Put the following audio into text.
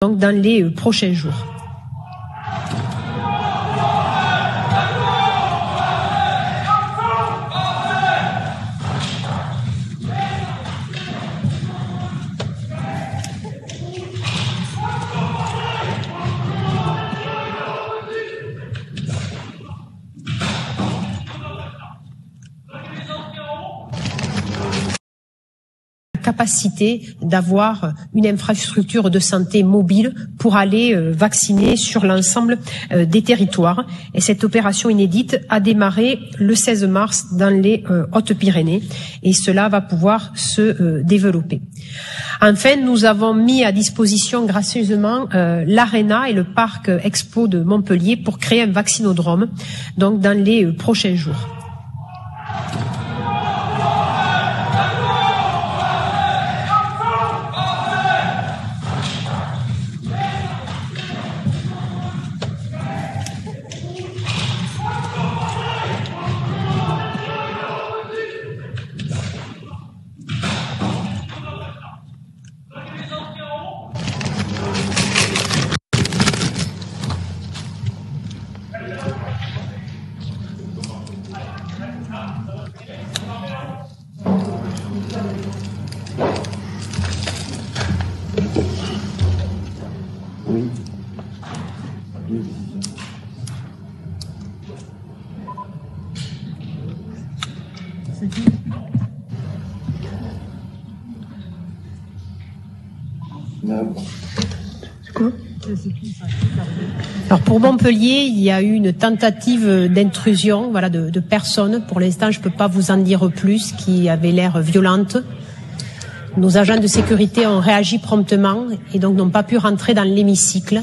donc dans les euh, prochains jours. Capacité d'avoir une infrastructure de santé mobile pour aller euh, vacciner sur l'ensemble euh, des territoires. Et cette opération inédite a démarré le 16 mars dans les euh, Hautes-Pyrénées et cela va pouvoir se développer. Enfin, nous avons mis à disposition gracieusement l'Arena et le parc Expo de Montpellier pour créer un vaccinodrome donc dans les prochains jours. Alors pour Montpellier, il y a eu une tentative d'intrusion, voilà, de personnes. Pour l'instant, je ne peux pas vous en dire plus, qui avait l'air violente. Nos agents de sécurité ont réagi promptement et donc n'ont pas pu rentrer dans l'hémicycle.